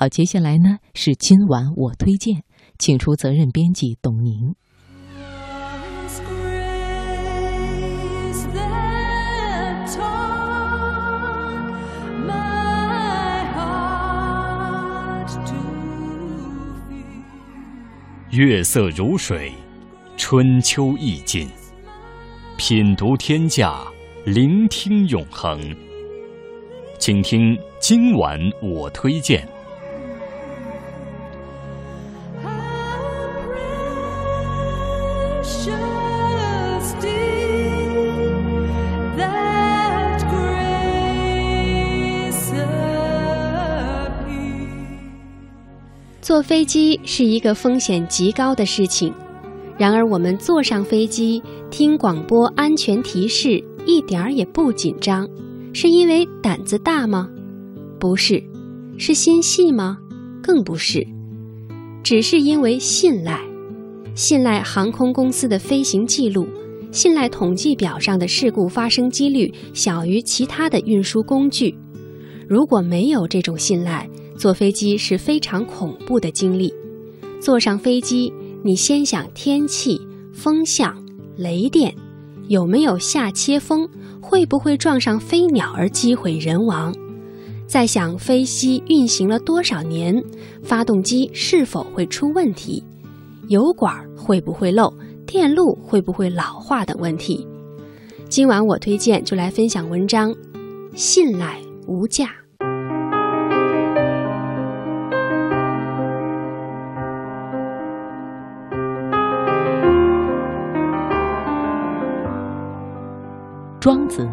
好，接下来呢是今晚我推荐，请出责任编辑董宁。月色如水，春秋意境，品读天下，聆听永恒。请听今晚我推荐。坐飞机是一个风险极高的事情，然而我们坐上飞机听广播安全提示一点儿也不紧张，是因为胆子大吗？不是，是心细吗？更不是，只是因为信赖，信赖航空公司的飞行记录，信赖统计表上的事故发生几率小于其他的运输工具。如果没有这种信赖，坐飞机是非常恐怖的经历。坐上飞机，你先想天气、风向、雷电，有没有下切风，会不会撞上飞鸟而机毁人亡？再想飞机运行了多少年，发动机是否会出问题，油管会不会漏，电路会不会老化等问题。今晚我推荐就来分享文章，信赖无价。庄子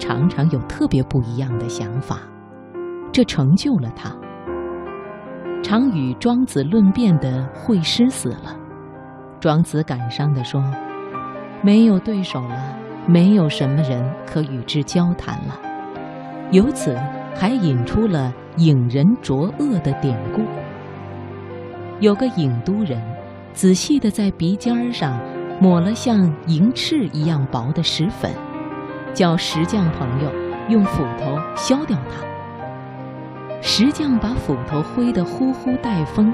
常常有特别不一样的想法，这成就了他。常与庄子论辩的惠施死了，庄子感伤地说：“没有对手了，没有什么人可与之交谈了。”由此还引出了“引人着恶”的典故。有个郢都人，仔细地在鼻尖上抹了像银翅一样薄的石粉。叫石匠朋友用斧头削掉它。石匠把斧头挥得呼呼带风，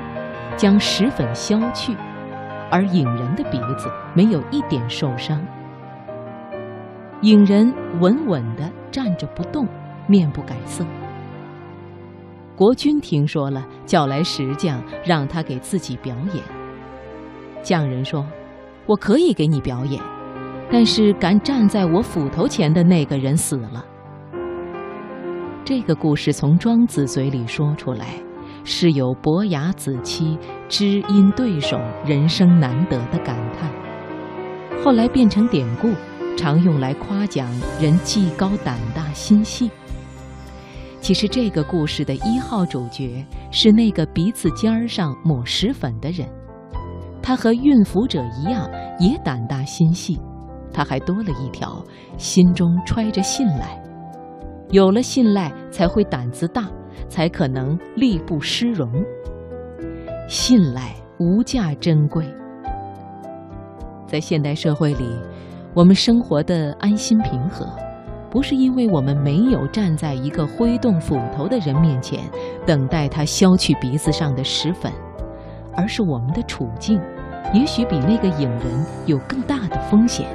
将石粉削去，而影人的鼻子没有一点受伤。影人稳稳地站着不动，面不改色。国君听说了，叫来石匠，让他给自己表演。匠人说：“我可以给你表演。”但是敢站在我斧头前的那个人死了。这个故事从庄子嘴里说出来，是有伯牙子期知音对手人生难得的感叹。后来变成典故，常用来夸奖人技高胆大心细。其实这个故事的一号主角是那个鼻子尖儿上抹石粉的人，他和运符者一样，也胆大心细。他还多了一条，心中揣着信赖，有了信赖才会胆子大，才可能力不失容。信赖无价珍贵，在现代社会里，我们生活的安心平和，不是因为我们没有站在一个挥动斧头的人面前，等待他削去鼻子上的石粉，而是我们的处境，也许比那个影人有更大的风险。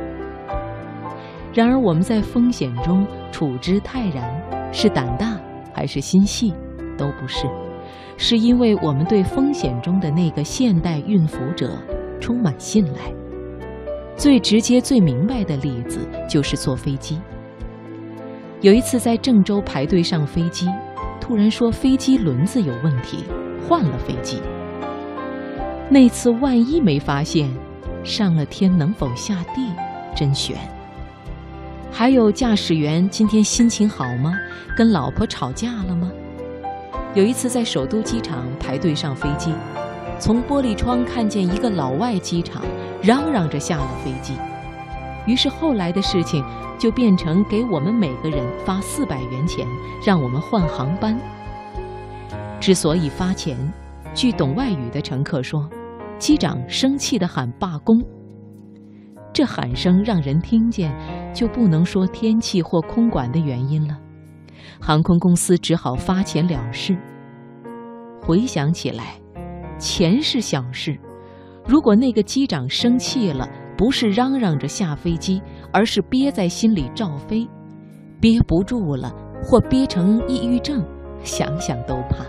然而，我们在风险中处之泰然，是胆大还是心细，都不是，是因为我们对风险中的那个现代运符者充满信赖。最直接、最明白的例子就是坐飞机。有一次在郑州排队上飞机，突然说飞机轮子有问题，换了飞机。那次万一没发现，上了天能否下地，真悬。还有驾驶员今天心情好吗？跟老婆吵架了吗？有一次在首都机场排队上飞机，从玻璃窗看见一个老外机场嚷嚷着下了飞机，于是后来的事情就变成给我们每个人发四百元钱，让我们换航班。之所以发钱，据懂外语的乘客说，机长生气地喊罢工。这喊声让人听见，就不能说天气或空管的原因了。航空公司只好发钱了事。回想起来，钱是小事。如果那个机长生气了，不是嚷嚷着下飞机，而是憋在心里照飞，憋不住了或憋成抑郁症，想想都怕。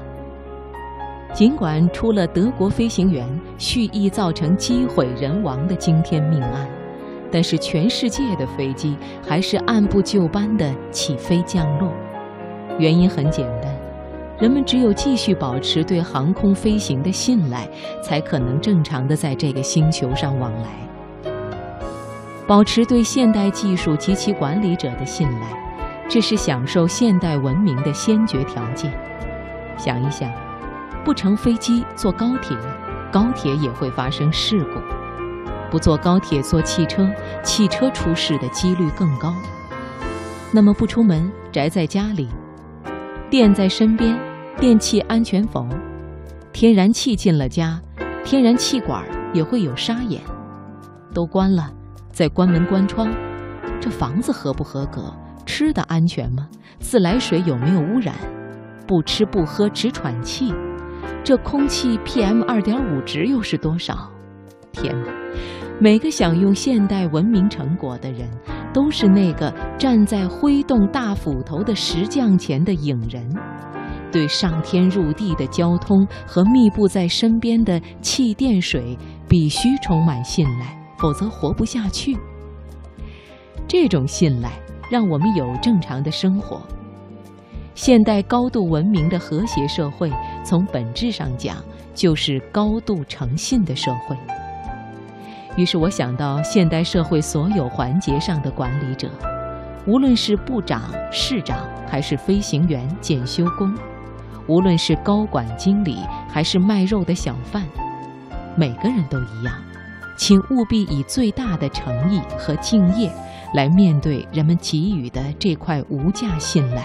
尽管出了德国飞行员蓄意造成机毁人亡的惊天命案，但是全世界的飞机还是按部就班的起飞降落。原因很简单，人们只有继续保持对航空飞行的信赖，才可能正常的在这个星球上往来。保持对现代技术及其管理者的信赖，这是享受现代文明的先决条件。想一想。不乘飞机坐高铁，高铁也会发生事故；不坐高铁坐汽车，汽车出事的几率更高。那么不出门，宅在家里，电在身边，电器安全否？天然气进了家，天然气管也会有沙眼。都关了，再关门关窗，这房子合不合格？吃的安全吗？自来水有没有污染？不吃不喝只喘气。这空气 PM 二点五值又是多少？天哪！每个享用现代文明成果的人，都是那个站在挥动大斧头的石匠前的影人，对上天入地的交通和密布在身边的气垫水必须充满信赖，否则活不下去。这种信赖让我们有正常的生活。现代高度文明的和谐社会，从本质上讲就是高度诚信的社会。于是我想到，现代社会所有环节上的管理者，无论是部长、市长，还是飞行员、检修工，无论是高管、经理，还是卖肉的小贩，每个人都一样，请务必以最大的诚意和敬业来面对人们给予的这块无价信赖。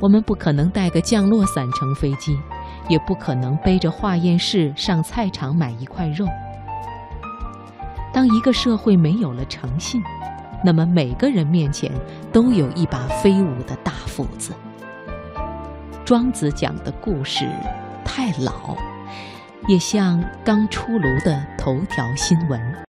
我们不可能带个降落伞乘飞机，也不可能背着化验室上菜场买一块肉。当一个社会没有了诚信，那么每个人面前都有一把飞舞的大斧子。庄子讲的故事太老，也像刚出炉的头条新闻。